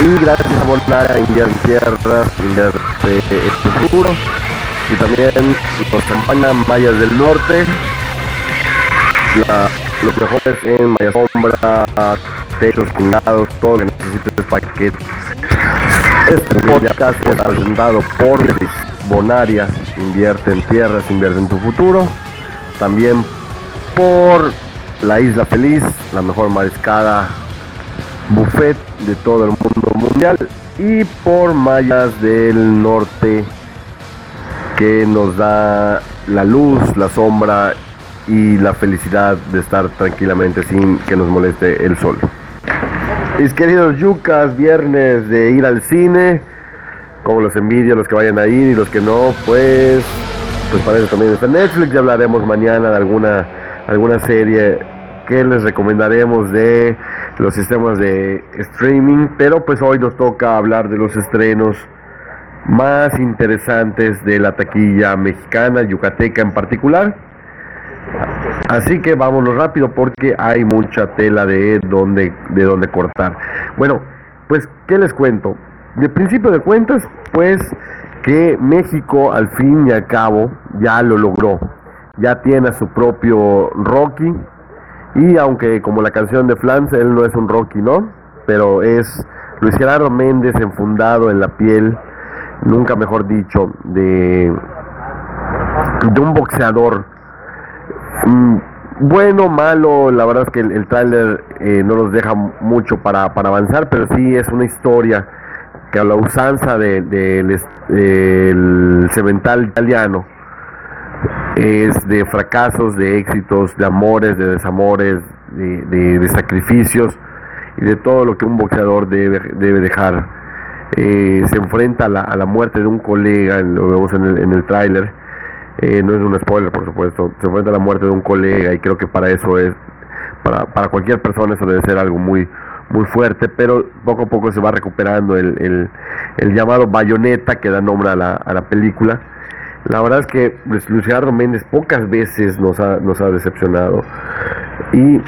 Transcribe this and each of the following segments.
Y, gracias a Volare, India en Tierras, India de este futuro. Y también nos acompañan Mayas del Norte. Los mejores en Maya Sombra, techos, pingados, todo lo que necesites para que este podcast es presentado por Bonaria, invierte en tierras, invierte en tu futuro. También por La Isla Feliz, la mejor mariscada buffet de todo el mundo mundial. Y por Mayas del Norte, que nos da la luz, la sombra y la felicidad de estar tranquilamente sin que nos moleste el sol. Mis queridos yucas, viernes de ir al cine, como los envidio, los que vayan a ir y los que no, pues, pues para eso también está Netflix, ya hablaremos mañana de alguna, alguna serie que les recomendaremos de los sistemas de streaming, pero pues hoy nos toca hablar de los estrenos más interesantes de la taquilla mexicana, yucateca en particular. Así que vámonos rápido porque hay mucha tela de donde, de donde cortar. Bueno, pues, ¿qué les cuento? De principio de cuentas, pues que México al fin y al cabo ya lo logró. Ya tiene a su propio Rocky. Y aunque como la canción de Flans, él no es un Rocky, ¿no? Pero es Luis Gerardo Méndez enfundado en la piel, nunca mejor dicho, de, de un boxeador Mm, bueno, malo, la verdad es que el, el tráiler eh, no nos deja mucho para, avanzar, pero sí es una historia que a la usanza del de, cemental italiano es de fracasos, de éxitos, de amores, de desamores, de, sacrificios y de todo lo que un boxeador debe, debe dejar. Eh, se enfrenta a la, a la, muerte de un colega, lo vemos en el, en el tráiler, eh, no es un spoiler, por supuesto. Se enfrenta a la muerte de un colega y creo que para eso es, para, para cualquier persona eso debe ser algo muy, muy fuerte, pero poco a poco se va recuperando el, el, el llamado bayoneta que da nombre a la, a la película. La verdad es que pues, Luciano Méndez pocas veces nos ha, nos ha decepcionado. Y,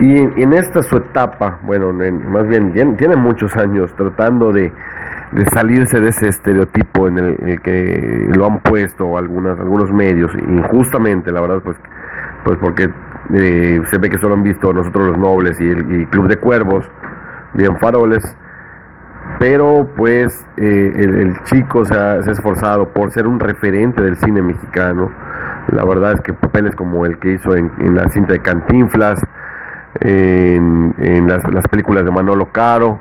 y en, esta su etapa, bueno, más bien tiene muchos años tratando de, salirse de ese estereotipo en el, que lo han puesto algunas, algunos medios, injustamente, la verdad, pues, pues porque eh, se ve que solo han visto nosotros los nobles y el Club de Cuervos, bien faroles, pero pues eh, el, chico se ha, esforzado por ser un referente del cine mexicano, la verdad es que papeles como el que hizo en, la cinta de Cantinflas, en, las, las películas de Manolo Caro,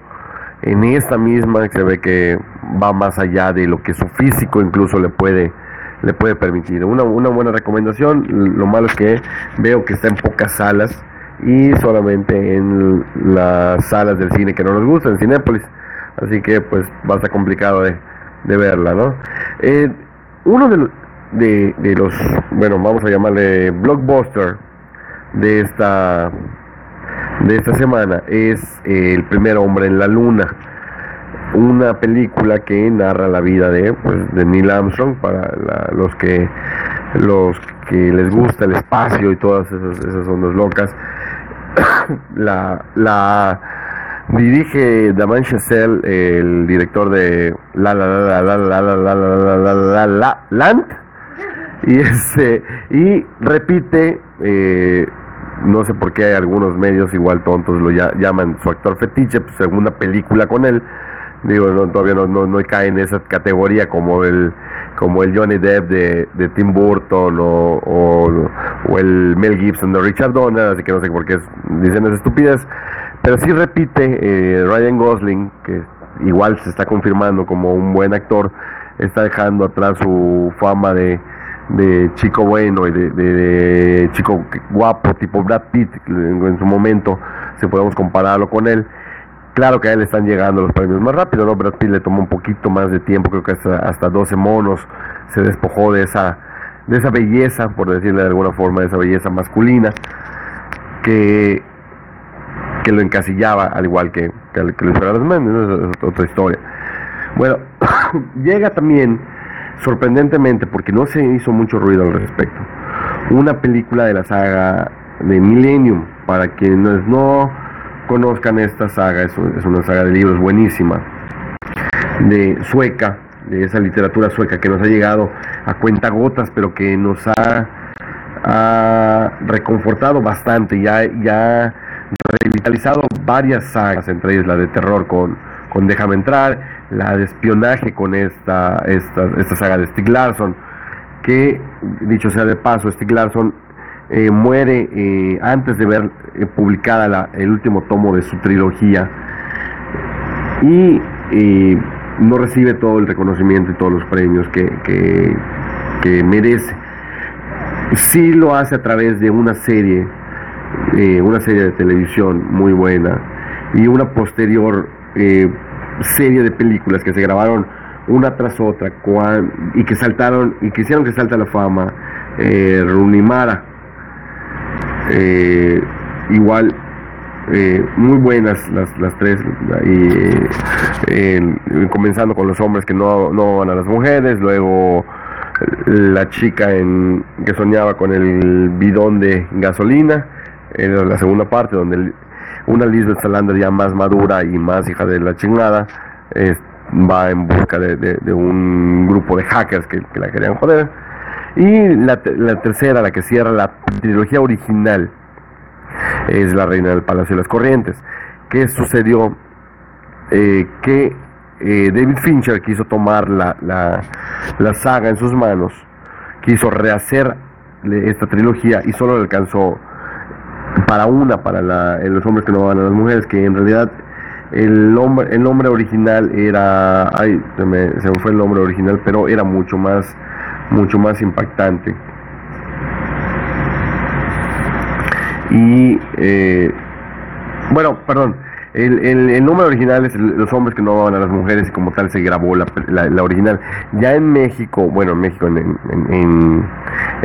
en esta misma se ve que va más allá de lo que su físico incluso le puede le puede permitir. Una, buena recomendación, lo malo es que veo que está en pocas salas y solamente en las salas del cine que no nos gusta, en Cinépolis. Así que pues va a estar complicado de, verla, ¿no? Eh, uno de, los, bueno, vamos a llamarle blockbuster de esta de esta semana es eh, El primer hombre en la luna, una película que narra la vida de, pues, de Neil Armstrong para los que los que les gusta el espacio y todas esas, esas ondas locas. la, la dirige Damien Chazelle, el director de La La La La La La La La La La La Land y este y repite eh, no sé por qué algunos medios igual tontos lo llaman su actor fetiche, pues segunda película con él. Digo, no, todavía no, no, cae en esa categoría como el como el Johnny Depp de, de Tim Burton o, o, el Mel Gibson de Richard Donner, así que no sé por qué dicen esas estupidez. Pero sí repite eh, Ryan Gosling, que igual se está confirmando como un buen actor, está dejando atrás su fama de, de chico bueno y de, chico guapo tipo Brad Pitt en, su momento si podemos compararlo con él. Claro que a él están llegando los premios más rápido no Brad Pitt le tomó un poquito más de tiempo creo que hasta, hasta 12 monos se despojó de esa de esa belleza por decirle de alguna forma de esa belleza masculina que que lo encasillaba, al igual que, que, que Luis Fernando Méndez, es otra historia. Bueno, llega también, sorprendentemente, porque no se hizo mucho ruido al respecto, una película de la saga de Millennium, para quienes no conozcan esta saga, es, una saga de libros buenísima, de sueca, de esa literatura sueca que nos ha llegado a cuentagotas, pero que nos ha, reconfortado bastante, ya, ya revitalizado varias sagas, entre ellas la de terror con, con Déjame entrar, la de espionaje con esta, esta, esta saga de Stieg Larsson, que dicho sea de paso, Stieg Larsson eh, muere eh, antes de ver eh, publicada el último tomo de su trilogía y no recibe todo el reconocimiento y todos los premios que, que, que merece. Sí lo hace a través de una serie, una serie de televisión muy buena y una posterior serie de películas que se grabaron una tras otra y que saltaron y que hicieron que salta la fama. Runimara, eh, igual, eh, muy buenas las, las tres, eh, comenzando con los hombres que no, no van a las mujeres, luego la chica en, que soñaba con el bidón de gasolina, en la segunda parte, donde una Lisbeth Salander ya más madura y más hija de la chingada, va en busca de, un grupo de hackers que, que la querían joder y la, tercera, la que cierra la trilogía original, es La Reina del Palacio de las Corrientes. ¿Qué sucedió? Eh, que eh, David Fincher quiso tomar la, la, saga en sus manos, quiso rehacer esta trilogía y solo le alcanzó para una, para la, los hombres que no van a las mujeres, que en realidad el nombre, el nombre original era, ay, se me, se me fue el nombre original, pero era mucho más mucho más impactante. Y eh, bueno, perdón, el, el, número original es los hombres que no van a las mujeres y como tal se grabó la, la, original. Ya en México, bueno, en México, en, en,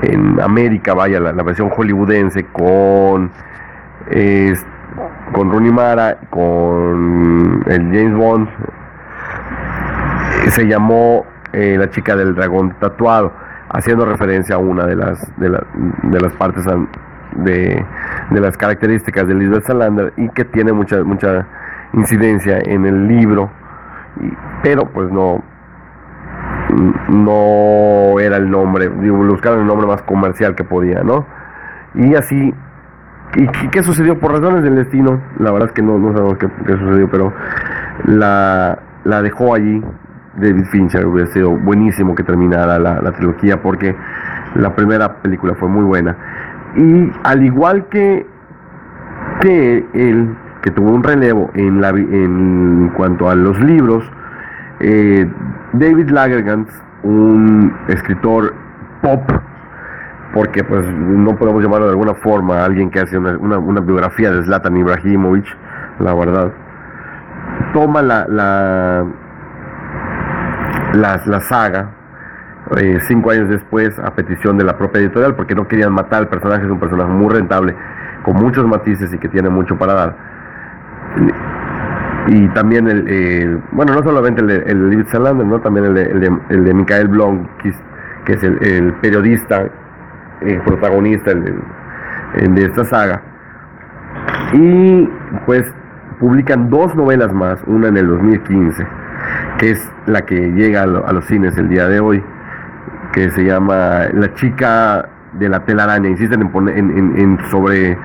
en, América, vaya, la, versión hollywoodense con, con Rooney Mara, con el James Bond, se llamó eh, la chica del dragón tatuado, haciendo referencia a una de las, de, las partes de, las características de Lisbeth Salander y que tiene mucha, mucha incidencia en el libro, pero pues no, no era el nombre, buscaron el nombre más comercial que podía, ¿no? Y así, ¿y qué sucedió? Por razones del destino, la verdad es que no, no sabemos qué, sucedió, pero la, la dejó allí David Fincher hubiera sido buenísimo que terminara la, trilogía porque la primera película fue muy buena. Y al igual que, que él, que tuvo un relevo en, la, en cuanto a los libros, eh, David Lagergans, un escritor pop, porque pues no podemos llamarlo de alguna forma alguien que hace una, una, biografía de Zlatan Ibrahimovic, la verdad, toma la, la la, la saga, eh, cinco años después, a petición de la propia editorial, porque no querían matar al personaje, es un personaje muy rentable, con muchos matices y que tiene mucho para dar. Y también el, bueno, no solamente el de, el Salander, ¿no? también el de, el de, el de Michael Blom, que es, el, periodista, eh, protagonista de esta saga. Y pues publican dos novelas más, una en el 2015 que es la que llega a, los cines el día de hoy, que se llama La chica de la telaraña. Insisten en, en, sobre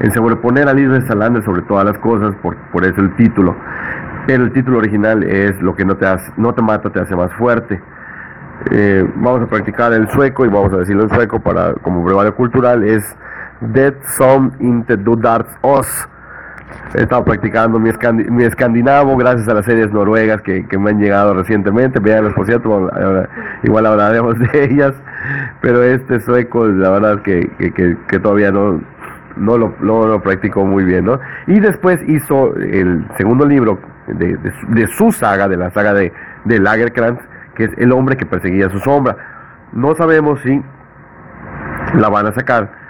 en sobreponer a Lisbeth Salander sobre todas las cosas, por, por eso el título. Pero el título original es Lo que no te, hace, no te mata te hace más fuerte. Eh, vamos a practicar el sueco y vamos a decirlo en sueco para como brevario cultural es Dead Some inte Dudarts Os He estado practicando mi, mi escandinavo gracias a las series noruegas que, me han llegado recientemente. Veanlas, por cierto, igual hablaremos de ellas. Pero este sueco, la verdad que, que, todavía no, no, lo, lo practicó muy bien. ¿no? Y después hizo el segundo libro de, de, su saga, de la saga de, de Lagerkrantz, que es El hombre que perseguía su sombra. No sabemos si la van a sacar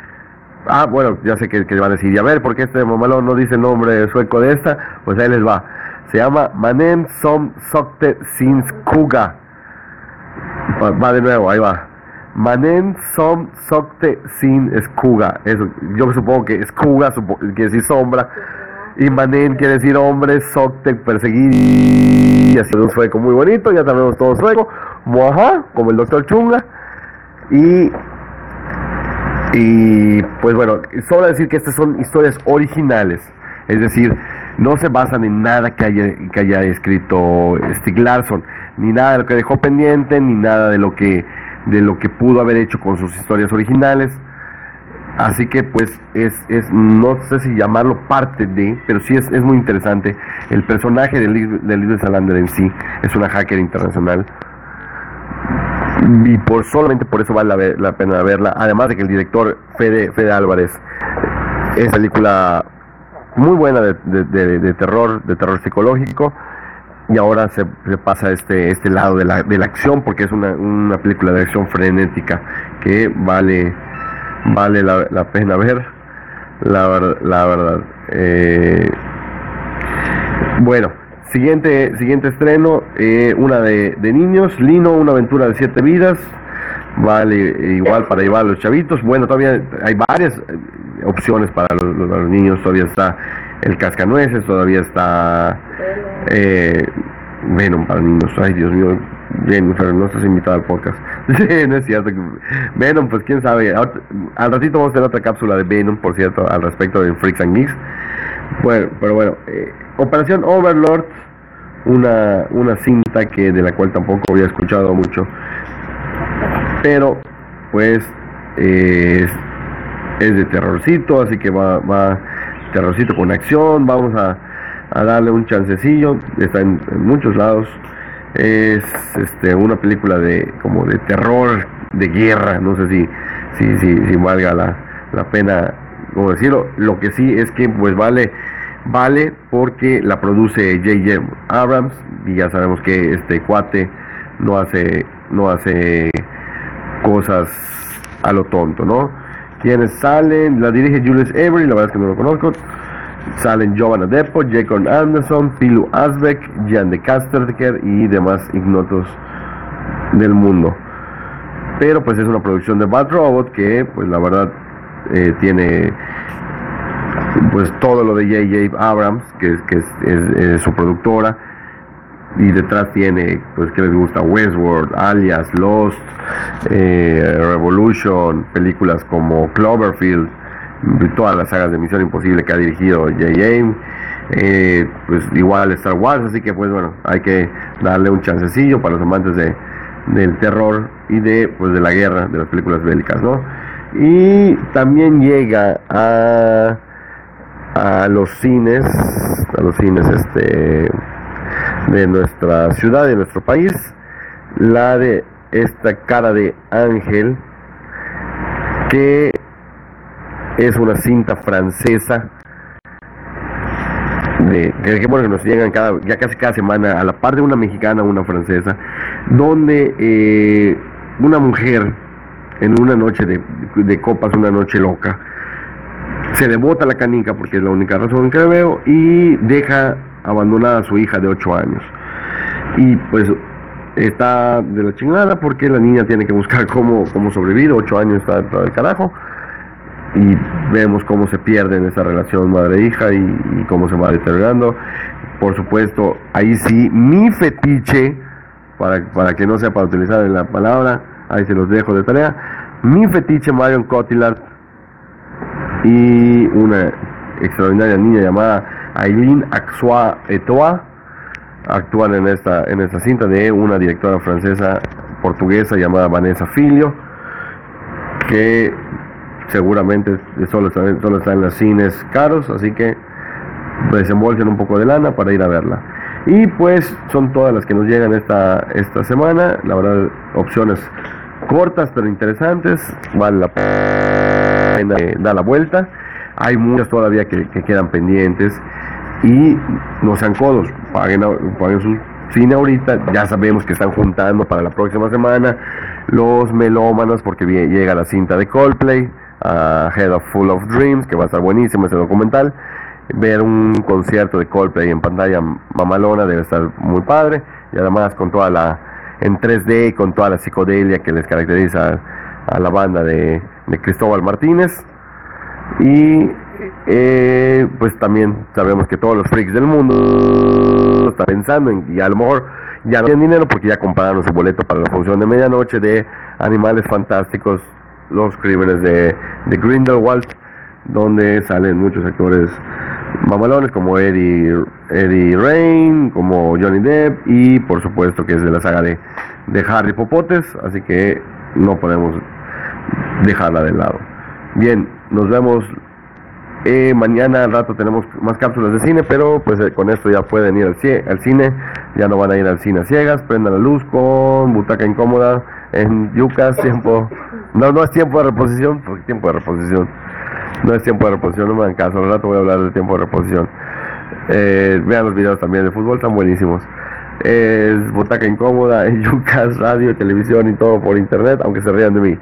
Ah, bueno, ya sé que, que van a decir, y a ver, ¿por qué este mamalón no dice el nombre sueco de esta? Pues ahí les va. Se llama Manen Som Sokte Kuga. Va, de nuevo, ahí va. Manen Som Sokte Sin Skuga. Eso, yo supongo que Skuga quiere decir sombra. Y Manen quiere decir hombre, Sokte perseguir. Y así un sueco muy bonito, ya sabemos todo sueco. Moaja, como el doctor Chunga. Y y pues bueno, solo decir que estas son historias originales, es decir, no se basan en nada que haya, que haya escrito Stieg Larsson, ni nada de lo que dejó pendiente, ni nada de lo que, de lo que pudo haber hecho con sus historias originales. Así que pues es, es no sé si llamarlo parte de, pero sí es, es muy interesante. El personaje de Liz, de Salander en sí es una hacker internacional y por solamente por eso vale la, pena verla. Además de que el director Fede, Fede Álvarez es película muy buena de, terror, de terror psicológico. Y ahora se, pasa este, este lado de la, de la acción porque es una, una película de acción frenética que vale, vale la, pena ver. La, la verdad. Eh, bueno, Siguiente, siguiente estreno, eh, una de, niños, Lino, una aventura de siete vidas, vale igual para llevar a los chavitos. Bueno, todavía hay varias eh, opciones para los, niños, todavía está el cascanueces, todavía está eh, Venom para niños. Ay, Dios mío, Jennifer, no estás invitado al podcast. Venom, pues quién sabe. Al ratito vamos a tener otra cápsula de Venom, por cierto, al respecto de Freaks and Geeks. Bueno, pero bueno, eh, Operación Overlord, una, una cinta que de la cual tampoco había escuchado mucho, pero pues es, de terrorcito, así que va, va terrorcito con acción, vamos a, darle un chancecillo, está en, muchos lados, es este, una película de como de terror, de guerra, no sé si, si, si, si valga la, la pena como decirlo, lo que sí es que pues vale vale porque la produce J.J. Abrams y ya sabemos que este cuate no hace no hace cosas a lo tonto, ¿no? Quienes salen, la dirige Julius Avery, la verdad es que no lo conozco. Salen Giovanna Depo, Jacob Anderson, Pilu Asbeck, Jan de Casterker y demás ignotos del mundo. Pero pues es una producción de Bad Robot que pues la verdad eh, tiene pues todo lo de J.J. Abrams, que, que es, su productora, y detrás tiene, pues, que les gusta? Westworld, Alias, Lost, eh, Revolution, películas como Cloverfield, todas las sagas de Misión Imposible que ha dirigido J.J. Eh, pues igual Star Wars, así que pues bueno, hay que darle un chancecillo para los amantes de, del terror y de, pues, de la guerra, de las películas bélicas, ¿no? Y también llega a a los cines, a los cines este de nuestra ciudad, de nuestro país, la de esta cara de ángel, que es una cinta francesa de, que, bueno, que nos llegan cada, ya casi cada semana a la par de una mexicana, una francesa, donde eh, una mujer en una noche de, de copas, una noche loca, se le bota la canica, porque es la única razón que veo, y deja abandonada a su hija de 8 años. Y pues está de la chingada porque la niña tiene que buscar cómo, cómo sobrevivir, 8 años está todo el carajo. Y vemos cómo se pierde en esa relación madre-hija y, cómo se va deteriorando. Por supuesto, ahí sí, mi fetiche, para, para que no sea para utilizar la palabra, ahí se los dejo de tarea. Mi fetiche Marion Cotillard y una extraordinaria niña llamada Aileen Axua Etoa actúan en esta, en esta cinta de una directora francesa portuguesa llamada Vanessa Filio que seguramente solo está, solo está en los cines caros así que desembolsen un poco de lana para ir a verla. Y pues son todas las que nos llegan esta, esta semana. La verdad opciones cortas pero interesantes. Vale la pena da la vuelta. Hay muchas todavía que, quedan pendientes y no sean codos, paguen, paguen su cine ahorita, ya sabemos que están juntando para la próxima semana los melómanos porque llega la cinta de Coldplay, a Head of Full of Dreams, que va a estar buenísimo ese documental. Ver un concierto de Coldplay en pantalla mamalona debe estar muy padre. Y además con toda la, en 3D, con toda la psicodelia que les caracteriza a la banda de, de Cristóbal Martínez. Y eh, pues también sabemos que todos los freaks del mundo están pensando en, y a lo mejor ya no tienen dinero porque ya compraron su boleto para la función de medianoche de Animales Fantásticos, los crímenes de, de Grindelwald, donde salen muchos actores mamalones como Eddie, Eddie Rain, como Johnny Depp y por supuesto que es de la saga de, de Harry Popotes, así que no podemos dejarla de lado. Bien, nos vemos eh, mañana al rato tenemos más cápsulas de cine, pero pues eh, con esto ya pueden ir al, al, cine, ya no van a ir al cine a ciegas, prendan la luz con butaca incómoda en Yucas, tiempo, no, no es tiempo de reposición, porque tiempo de reposición, no es tiempo de reposición, no me dan caso, al rato voy a hablar del tiempo de reposición. Eh, vean los videos también de fútbol, están buenísimos. Es butaca incómoda en Yucas, radio, televisión y todo por internet, aunque se rían de mí.